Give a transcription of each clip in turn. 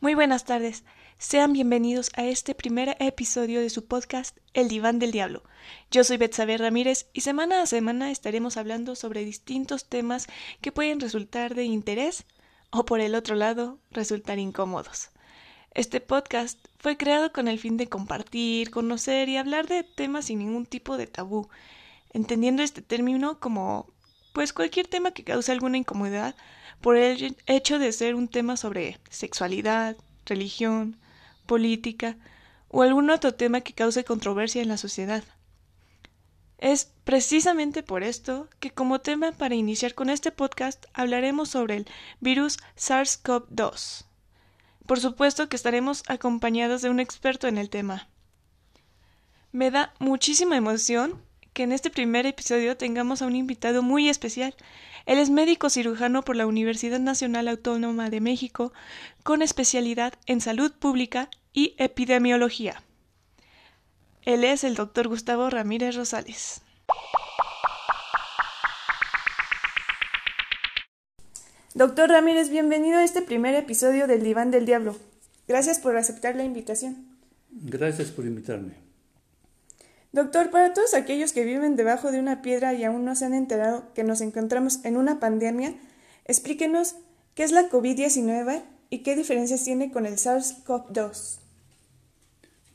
Muy buenas tardes. Sean bienvenidos a este primer episodio de su podcast El Diván del Diablo. Yo soy Betsabe Ramírez y semana a semana estaremos hablando sobre distintos temas que pueden resultar de interés o por el otro lado resultar incómodos. Este podcast fue creado con el fin de compartir, conocer y hablar de temas sin ningún tipo de tabú, entendiendo este término como pues cualquier tema que cause alguna incomodidad por el hecho de ser un tema sobre sexualidad, religión, política o algún otro tema que cause controversia en la sociedad. Es precisamente por esto que como tema para iniciar con este podcast hablaremos sobre el virus SARS-CoV-2. Por supuesto que estaremos acompañados de un experto en el tema. Me da muchísima emoción que en este primer episodio tengamos a un invitado muy especial. Él es médico cirujano por la Universidad Nacional Autónoma de México, con especialidad en salud pública y epidemiología. Él es el doctor Gustavo Ramírez Rosales. Doctor Ramírez, bienvenido a este primer episodio del Diván del Diablo. Gracias por aceptar la invitación. Gracias por invitarme. Doctor, para todos aquellos que viven debajo de una piedra y aún no se han enterado que nos encontramos en una pandemia, explíquenos qué es la COVID-19 y qué diferencias tiene con el SARS-CoV-2.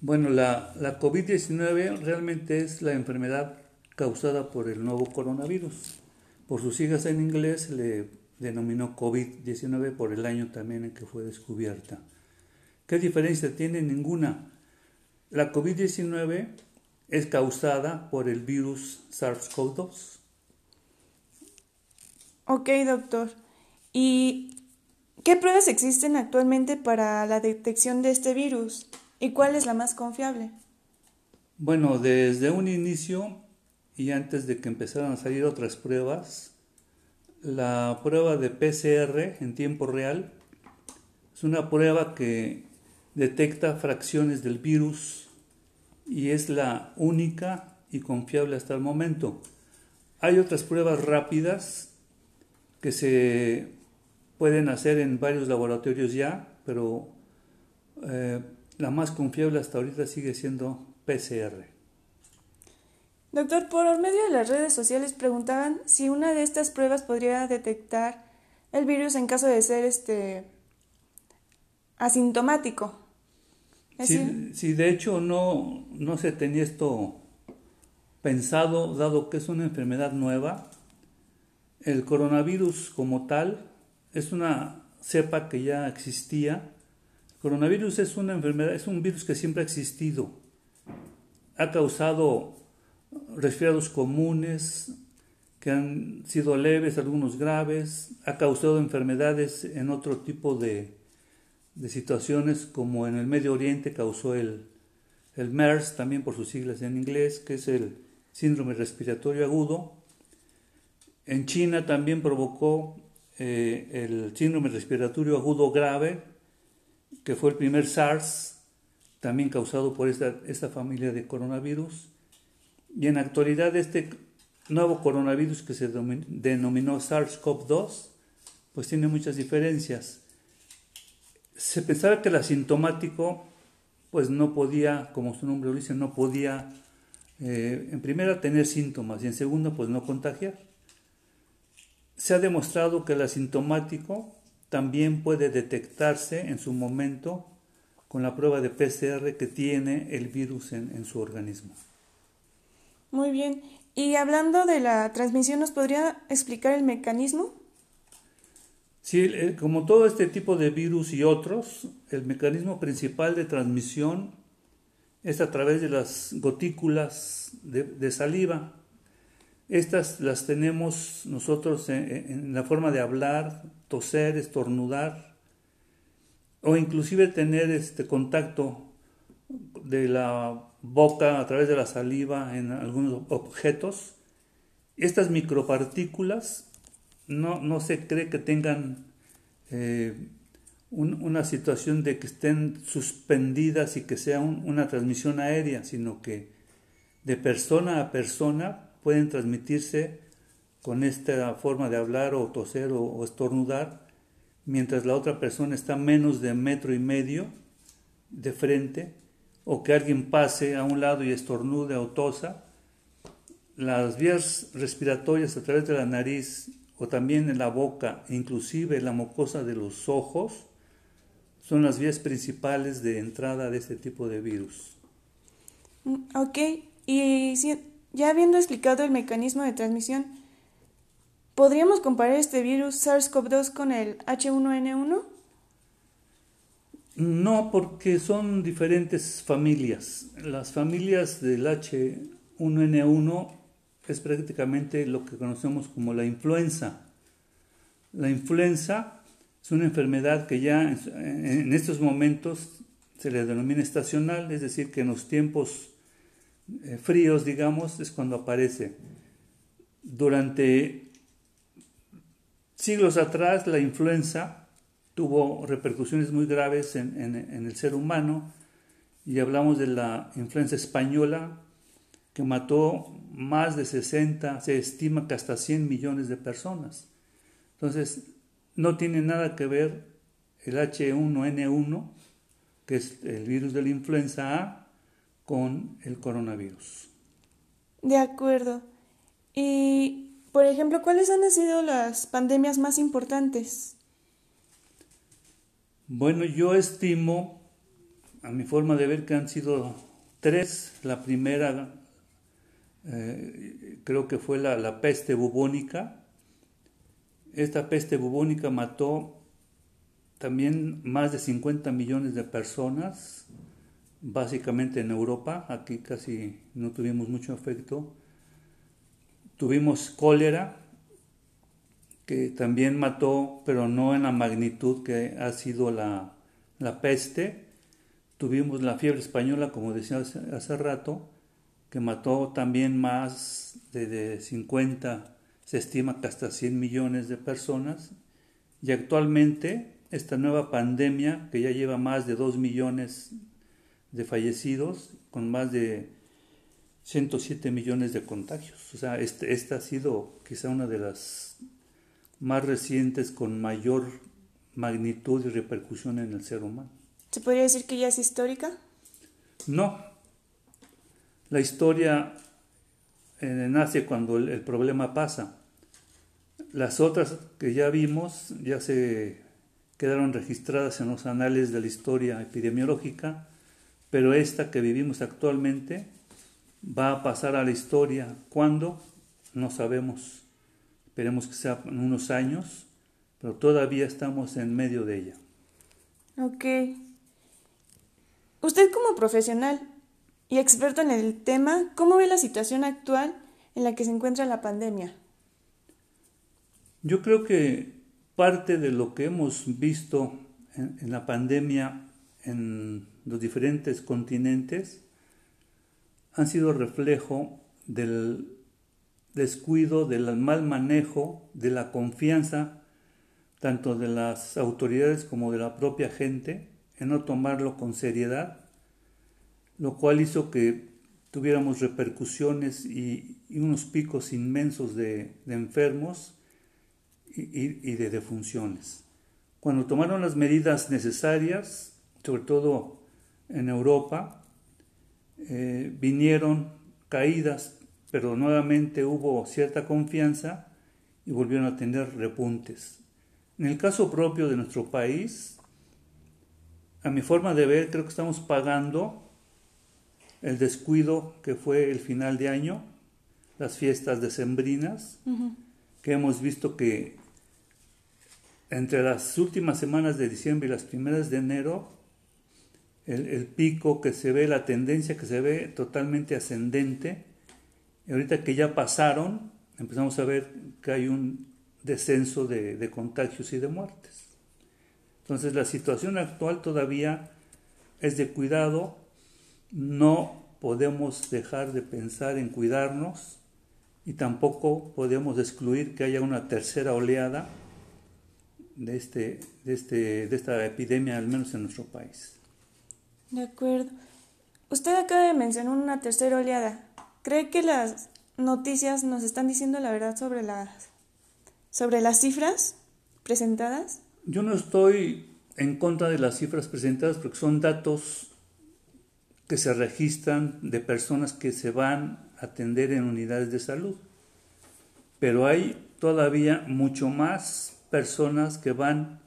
Bueno, la, la COVID-19 realmente es la enfermedad causada por el nuevo coronavirus. Por sus siglas en inglés le denominó COVID-19 por el año también en que fue descubierta. ¿Qué diferencia tiene? Ninguna. La COVID-19 es causada por el virus SARS-CoV-2. Ok, doctor. ¿Y qué pruebas existen actualmente para la detección de este virus? ¿Y cuál es la más confiable? Bueno, desde un inicio y antes de que empezaran a salir otras pruebas, la prueba de PCR en tiempo real es una prueba que detecta fracciones del virus y es la única y confiable hasta el momento. Hay otras pruebas rápidas que se pueden hacer en varios laboratorios ya, pero eh, la más confiable hasta ahorita sigue siendo PCR. Doctor, por medio de las redes sociales preguntaban si una de estas pruebas podría detectar el virus en caso de ser este asintomático. Si, de hecho no, no se tenía esto pensado, dado que es una enfermedad nueva, el coronavirus como tal es una cepa que ya existía. El coronavirus es una enfermedad, es un virus que siempre ha existido. Ha causado resfriados comunes que han sido leves, algunos graves, ha causado enfermedades en otro tipo de, de situaciones como en el Medio Oriente causó el, el MERS, también por sus siglas en inglés, que es el síndrome respiratorio agudo. En China también provocó eh, el síndrome respiratorio agudo grave, que fue el primer SARS, también causado por esta, esta familia de coronavirus. Y en la actualidad este nuevo coronavirus que se denominó SARS-CoV-2, pues tiene muchas diferencias se pensaba que el asintomático pues no podía, como su nombre lo dice, no podía eh, en primera tener síntomas y en segunda pues no contagiar. Se ha demostrado que el asintomático también puede detectarse en su momento con la prueba de PCR que tiene el virus en su organismo. Muy bien. Y hablando de la transmisión, ¿nos podría explicar el mecanismo? Sí, como todo este tipo de virus y otros, el mecanismo principal de transmisión es a través de las gotículas de, saliva. Estas las tenemos nosotros en, la forma de hablar, toser, estornudar o inclusive tener este contacto de la boca a través de la saliva en algunos objetos. Estas micropartículas no, no se cree que tengan eh, una situación de que estén suspendidas y que sea una transmisión aérea, sino que de persona a persona pueden transmitirse con esta forma de hablar o toser o, estornudar, mientras la otra persona está menos de metro y medio de frente, o que alguien pase a un lado y estornude o tosa, las vías respiratorias a través de la nariz o también en la boca, inclusive la mucosa de los ojos, son las vías principales de entrada de este tipo de virus. Mm, ok, y ya habiendo explicado el mecanismo de transmisión, ¿podríamos comparar este virus SARS-CoV-2 con el H1N1? No, porque son diferentes familias. Las familias del H1N1 es prácticamente lo que conocemos como la influenza. La influenza es una enfermedad que ya en estos momentos se le denomina estacional, es decir, que en los tiempos eh, fríos, digamos, es cuando aparece. Durante siglos atrás, la influenza tuvo repercusiones muy graves en, en el ser humano y hablamos de la influenza española que mató más de 60, se estima que hasta 100 millones de personas. Entonces, no tiene nada que ver el H1N1, que es el virus de la influenza A, con el coronavirus. De acuerdo. Y, por ejemplo, ¿cuáles han sido las pandemias más importantes? Bueno, yo estimo, a mi forma de ver, que han sido tres. La primera eh, creo que fue la, la, peste bubónica. Esta peste bubónica mató también más de 50 millones de personas, básicamente en Europa. Aquí casi no tuvimos mucho efecto. Tuvimos cólera, que también mató, pero no en la magnitud que ha sido la, la peste. Tuvimos la fiebre española, como decía hace, hace rato, que mató también más de, 50, se estima que hasta 100 millones de personas. Y actualmente esta nueva pandemia, que ya lleva más de 2 millones de fallecidos, con más de 107 millones de contagios. O sea, este, esta ha sido quizá una de las más recientes con mayor magnitud y repercusión en el ser humano. ¿Se podría decir que ya es histórica? No, la historia eh, nace cuando el, problema pasa. Las otras que ya vimos ya se quedaron registradas en los anales de la historia epidemiológica, pero esta que vivimos actualmente va a pasar a la historia. ¿Cuándo? No sabemos. Esperemos que sea en unos años, pero todavía estamos en medio de ella. Ok. Usted como profesional, y experto en el tema, ¿cómo ve la situación actual en la que se encuentra la pandemia? Yo creo que parte de lo que hemos visto en, la pandemia en los diferentes continentes han sido reflejo del descuido, del mal manejo, de la confianza tanto de las autoridades como de la propia gente en no tomarlo con seriedad lo cual hizo que tuviéramos repercusiones y, unos picos inmensos de, enfermos y, de defunciones. Cuando tomaron las medidas necesarias, sobre todo en Europa, eh, vinieron caídas, pero nuevamente hubo cierta confianza y volvieron a tener repuntes. En el caso propio de nuestro país, a mi forma de ver, creo que estamos pagando el descuido que fue el final de año, las fiestas decembrinas, que hemos visto que entre las últimas semanas de diciembre y las primeras de enero, el, pico que se ve, la tendencia que se ve totalmente ascendente, y ahorita que ya pasaron, empezamos a ver que hay un descenso de, contagios y de muertes. Entonces la situación actual todavía es de cuidado, no podemos dejar de pensar en cuidarnos y tampoco podemos excluir que haya una tercera oleada de, este, de, este, de esta epidemia, al menos en nuestro país. De acuerdo. Usted acaba de mencionar una tercera oleada. ¿Cree que las noticias nos están diciendo la verdad sobre las, sobre las cifras presentadas? Yo no estoy en contra de las cifras presentadas porque son datos que se registran de personas que se van a atender en unidades de salud. Pero hay todavía mucho más personas que van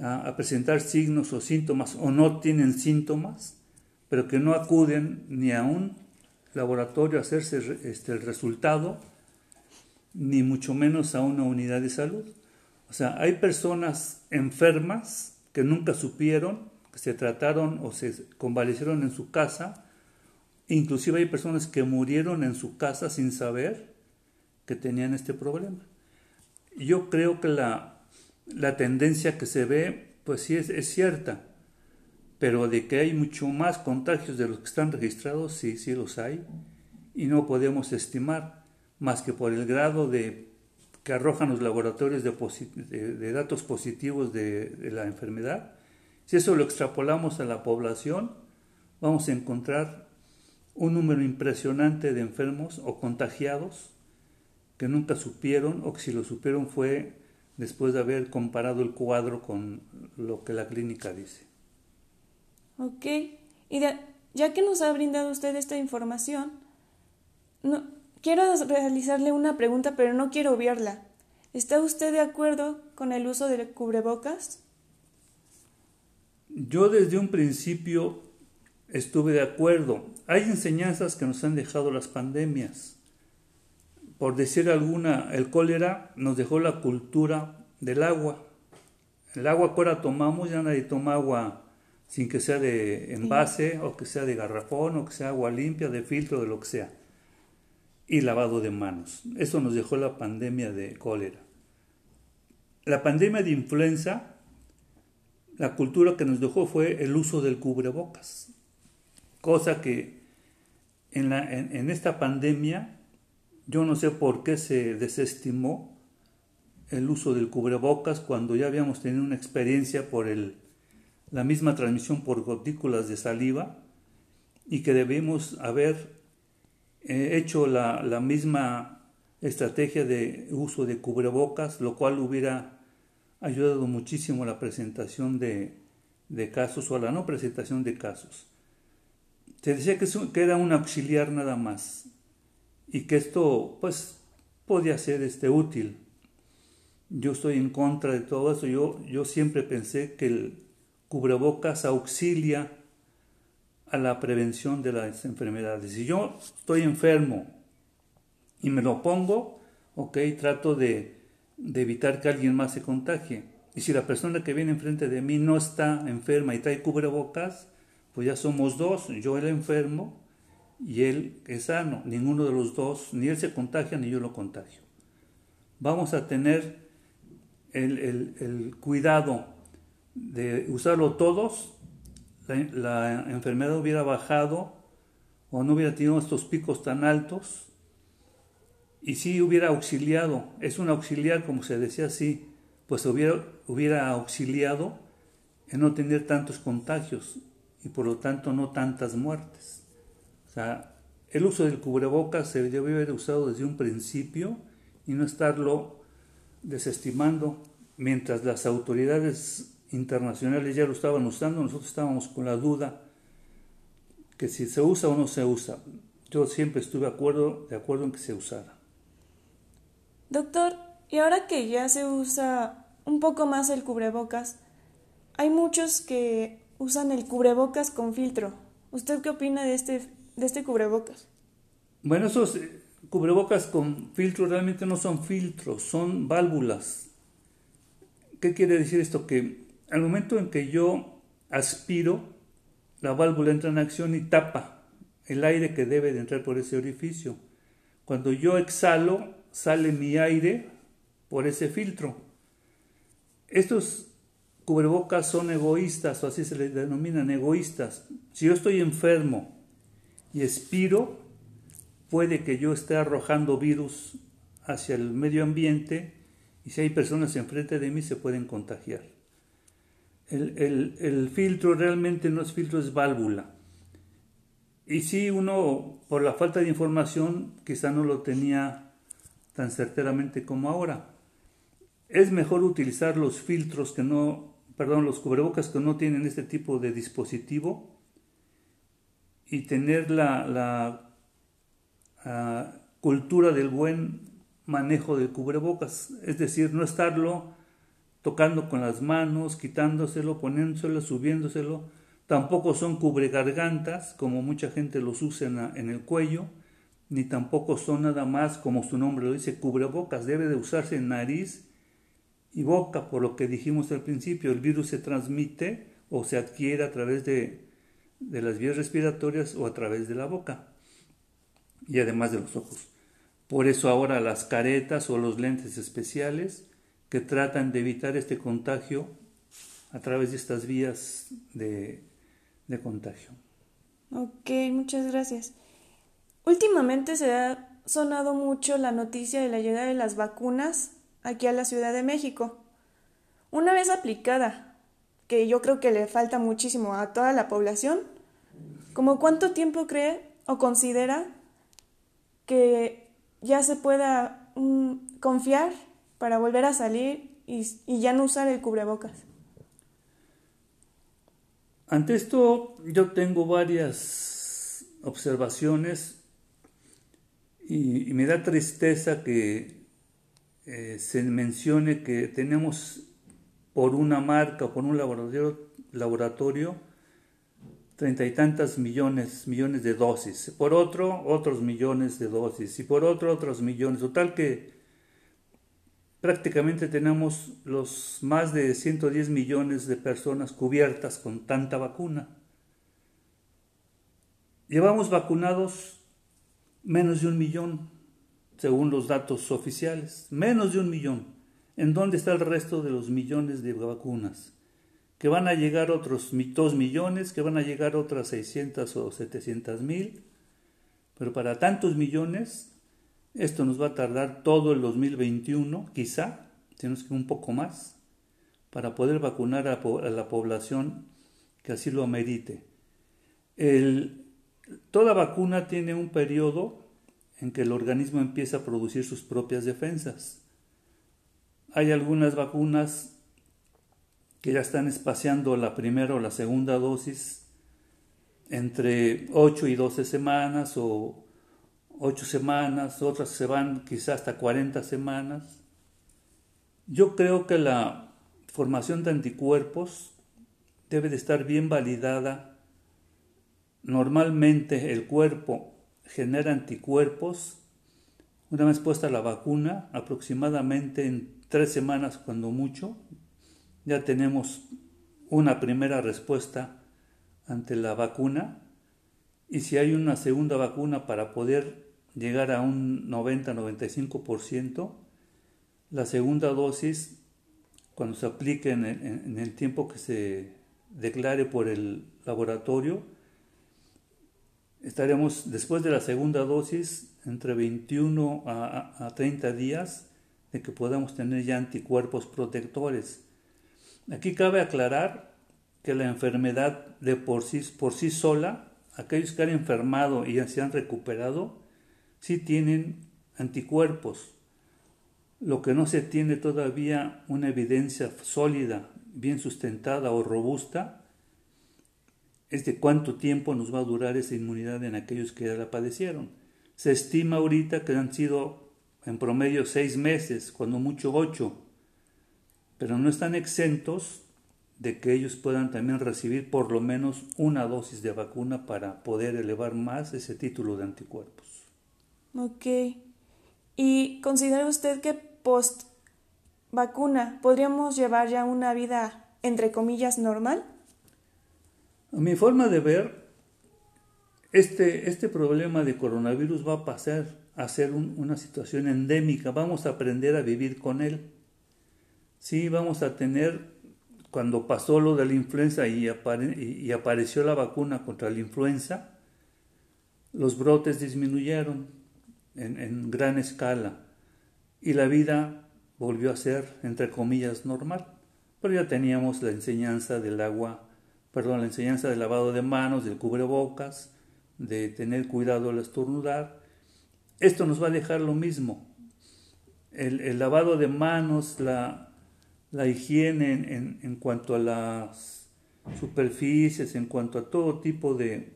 a, presentar signos o síntomas o no tienen síntomas, pero que no acuden ni a laboratorio a hacerse este, el resultado, ni mucho menos a una unidad de salud. O sea, hay personas enfermas que nunca supieron, que se trataron o se convalecieron en su casa, inclusive hay personas que murieron en su casa sin saber que tenían este problema. Yo creo que la, la tendencia que se ve, pues sí es, es, cierta, pero de que hay mucho más contagios de los que están registrados, sí, sí los hay, y no podemos estimar más que por el grado de que arrojan los laboratorios de, datos positivos de, la enfermedad. Si eso lo extrapolamos a la población, vamos a encontrar un número impresionante de enfermos o contagiados que nunca supieron o que si lo supieron fue después de haber comparado el cuadro con lo que la clínica dice. Ok, y ya que nos ha brindado usted esta información, no, quiero realizarle una pregunta, pero no quiero obviarla. ¿Está usted de acuerdo con el uso de cubrebocas? Yo desde un principio estuve de acuerdo. Hay enseñanzas que nos han dejado las pandemias. Por decir alguna, el cólera nos dejó la cultura del agua. El agua que ahora tomamos, ya nadie toma agua sin que sea de envase o que sea de garrafón o que sea agua limpia, de filtro, de lo que sea y lavado de manos. Eso nos dejó la pandemia de cólera. La pandemia de influenza, la cultura que nos dejó fue el uso del cubrebocas, cosa que en, la, en, esta pandemia yo no sé por qué se desestimó el uso del cubrebocas cuando ya habíamos tenido una experiencia por el, la misma transmisión por gotículas de saliva y que debemos haber he hecho la, la, misma estrategia de uso de cubrebocas, lo cual hubiera ayudado muchísimo a la presentación de, casos o a la no presentación de casos. Se decía que, que, era un auxiliar nada más y que esto pues podía ser este, útil. Yo estoy en contra de todo eso. Yo, yo siempre pensé que el cubrebocas auxilia a la prevención de las enfermedades. Si yo estoy enfermo y me lo pongo, ok, trato de, evitar que alguien más se contagie. Y si la persona que viene enfrente de mí no está enferma y trae cubrebocas, pues ya somos dos, yo el enfermo y él es sano. Ninguno de los dos, ni él se contagia ni yo lo contagio. Vamos a tener el, el cuidado de usarlo todos la, enfermedad hubiera bajado o no hubiera tenido estos picos tan altos y si hubiera auxiliado, es un auxiliar como se decía así, pues hubiera, hubiera auxiliado en no tener tantos contagios y por lo tanto no tantas muertes. O sea, el uso del cubrebocas se debe haber usado desde un principio y no estarlo desestimando mientras las autoridades internacionales ya lo estaban usando, nosotros estábamos con la duda que si se usa o no se usa. Yo siempre estuve de acuerdo, de acuerdo en que se usara. Doctor, y ahora que ya se usa un poco más el cubrebocas, hay muchos que usan el cubrebocas con filtro. ¿Usted qué opina de este, de este cubrebocas? Bueno, esos eh, cubrebocas con filtro realmente no son filtros, son válvulas. ¿Qué quiere decir esto? Que al momento en que yo aspiro, la válvula entra en acción y tapa el aire que debe de entrar por ese orificio. Cuando yo exhalo, sale mi aire por ese filtro. Estos cubrebocas son egoístas, o así se les denominan egoístas. Si yo estoy enfermo y expiro, puede que yo esté arrojando virus hacia el medio ambiente y si hay personas enfrente de mí se pueden contagiar. El, filtro realmente no es filtro, es válvula. Y sí, uno, por la falta de información, quizá no lo tenía tan certeramente como ahora. Es mejor utilizar los filtros que no, perdón, los cubrebocas que no tienen este tipo de dispositivo y tener la, la ah, cultura del buen manejo del cubrebocas, es decir, no estarlo tocando con las manos, quitándoselo, poniéndoselo, subiéndoselo. Tampoco son cubregargantas, como mucha gente los usa en, el cuello, ni tampoco son nada más, como su nombre lo dice, cubrebocas. Debe de usarse en nariz y boca, por lo que dijimos al principio, el virus se transmite o se adquiere a través de, de las vías respiratorias o a través de la boca y además de los ojos. Por eso ahora las caretas o los lentes especiales que tratan de evitar este contagio a través de estas vías de, contagio. Ok, muchas gracias. Últimamente se ha sonado mucho la noticia de la llegada de las vacunas aquí a la Ciudad de México. Una vez aplicada, que yo creo que le falta muchísimo a toda la población, ¿como cuánto tiempo cree o considera que ya se pueda mm, confiar para volver a salir y, ya no usar el cubrebocas. Ante esto yo tengo varias observaciones y, me da tristeza que eh, se mencione que tenemos por una marca o por un laboratorio, laboratorio treinta y tantas millones, millones de dosis, por otro otros millones de dosis. Y por otro otros millones, total que prácticamente tenemos los más de 110 millones de personas cubiertas con tanta vacuna. Llevamos vacunados menos de un millón, según los datos oficiales, menos de un millón. ¿En dónde está el resto de los millones de vacunas? Que van a llegar otros dos millones, que van a llegar otras 600 o 700 mil, pero para tantos millones esto nos va a tardar todo el 2021, quizá, tenemos que un poco más, para poder vacunar a, la población que así lo amerite. toda vacuna tiene un periodo en que el organismo empieza a producir sus propias defensas. Hay algunas vacunas que ya están espaciando la primera o la segunda dosis entre 8 y 12 semanas o ocho semanas, otras se van quizás hasta 40 semanas. Yo creo que la formación de anticuerpos debe de estar bien validada. Normalmente el cuerpo genera anticuerpos una vez puesta la vacuna, aproximadamente en tres semanas cuando mucho, ya tenemos una primera respuesta ante la vacuna y si hay una segunda vacuna para poder llegar a un 90-95%. La segunda dosis, cuando se aplique en el, tiempo que se declare por el laboratorio, estaremos después de la segunda dosis entre 21 a, a 30 días de que podamos tener ya anticuerpos protectores. Aquí cabe aclarar que la enfermedad de por sí, por sí sola, aquellos que han enfermado y se han recuperado, sí tienen anticuerpos. Lo que no se tiene todavía una evidencia sólida, bien sustentada o robusta, es de cuánto tiempo nos va a durar esa inmunidad en aquellos que ya la padecieron. Se estima ahorita que han sido en promedio seis meses, cuando mucho ocho, pero no están exentos de que ellos puedan también recibir por lo menos una dosis de vacuna para poder elevar más ese título de anticuerpos. Ok. ¿Y considera usted que post vacuna podríamos llevar ya una vida, entre comillas, normal? A mi forma de ver, este, este problema de coronavirus va a pasar a ser una situación endémica. Vamos a aprender a vivir con él. Sí, vamos a tener, cuando pasó lo de la influenza y, y apareció la vacuna contra la influenza, los brotes disminuyeron en, gran escala y la vida volvió a ser, entre comillas, normal. Pero ya teníamos la enseñanza del agua, perdón, la enseñanza del lavado de manos, del cubrebocas, de tener cuidado al estornudar. Esto nos va a dejar lo mismo. El, lavado de manos, la, higiene en, cuanto a las superficies, en cuanto a todo tipo de,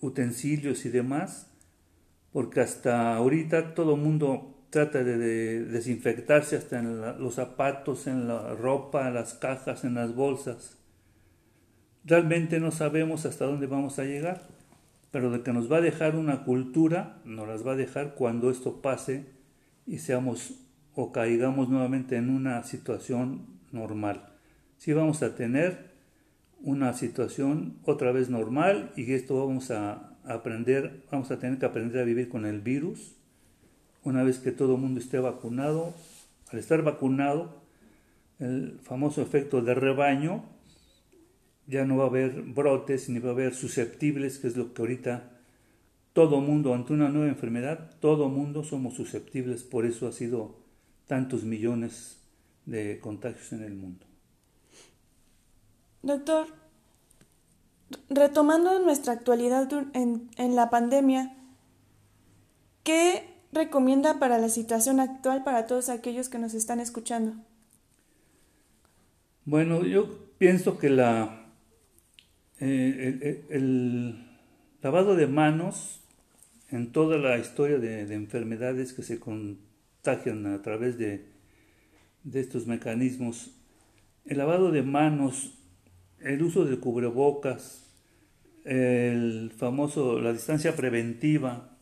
utensilios y demás, porque hasta ahorita todo el mundo trata de, desinfectarse hasta en los zapatos, en la ropa, en las cajas, en las bolsas. Realmente no sabemos hasta dónde vamos a llegar, pero de que nos va a dejar una cultura, nos las va a dejar cuando esto pase y seamos o caigamos nuevamente en una situación normal. Si vamos a tener una situación otra vez normal y esto vamos a aprender, vamos a tener que aprender a vivir con el virus una vez que todo el mundo esté vacunado. Al estar vacunado, el famoso efecto de rebaño ya no va a haber brotes ni va a haber susceptibles, que es lo que ahorita todo mundo, ante una nueva enfermedad, todo mundo somos susceptibles, por eso ha sido tantos millones de contagios en el mundo. Doctor, retomando nuestra actualidad en, en la pandemia, ¿qué recomienda para la situación actual para todos aquellos que nos están escuchando? Bueno, yo pienso que la eh, el, lavado de manos en toda la historia de, enfermedades que se contagian a través de, estos mecanismos, el lavado de manos, el uso de cubrebocas, el famoso, la distancia preventiva,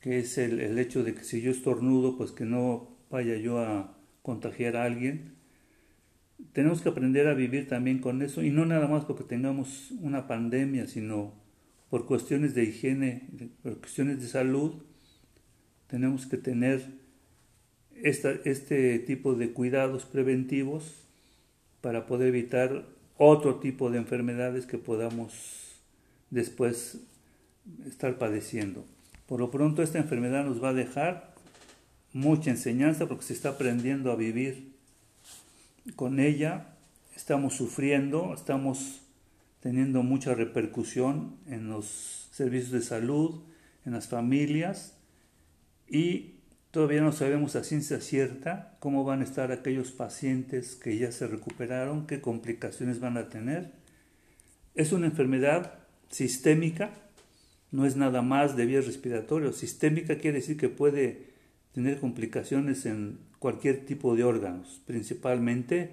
que es el, el, hecho de que si yo estornudo, pues que no vaya yo a contagiar a alguien, tenemos que aprender a vivir también con eso y no nada más porque tengamos una pandemia, sino por cuestiones de higiene, por cuestiones de salud, tenemos que tener este tipo de cuidados preventivos para poder evitar otro tipo de enfermedades que podamos después estar padeciendo. Por lo pronto esta enfermedad nos va a dejar mucha enseñanza porque se está aprendiendo a vivir con ella, estamos sufriendo, estamos teniendo mucha repercusión en los servicios de salud, en las familias y todavía no sabemos a ciencia cierta cómo van a estar aquellos pacientes que ya se recuperaron, qué complicaciones van a tener. Es una enfermedad sistémica, no es nada más de vías respiratorias. Sistémica quiere decir que puede tener complicaciones en cualquier tipo de órganos, principalmente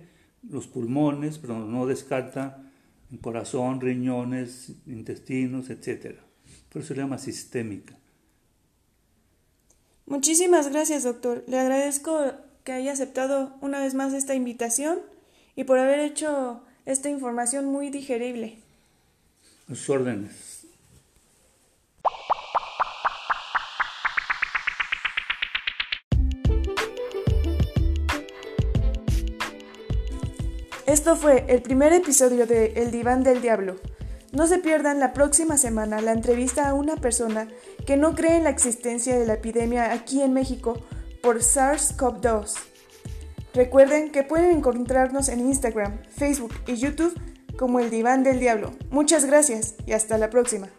los pulmones, pero no descarta el corazón, riñones, intestinos, etc. Por eso se llama sistémica. Muchísimas gracias, doctor. Le agradezco que haya aceptado una vez más esta invitación y por haber hecho esta información muy digerible. Sus órdenes. Esto fue el primer episodio de El Diván del Diablo. No se pierdan la próxima semana la entrevista a una persona que no cree en la existencia de la epidemia aquí en México por SARS-CoV-2. Recuerden que pueden encontrarnos en Instagram, Facebook y YouTube como El Diván del Diablo. Muchas gracias y hasta la próxima.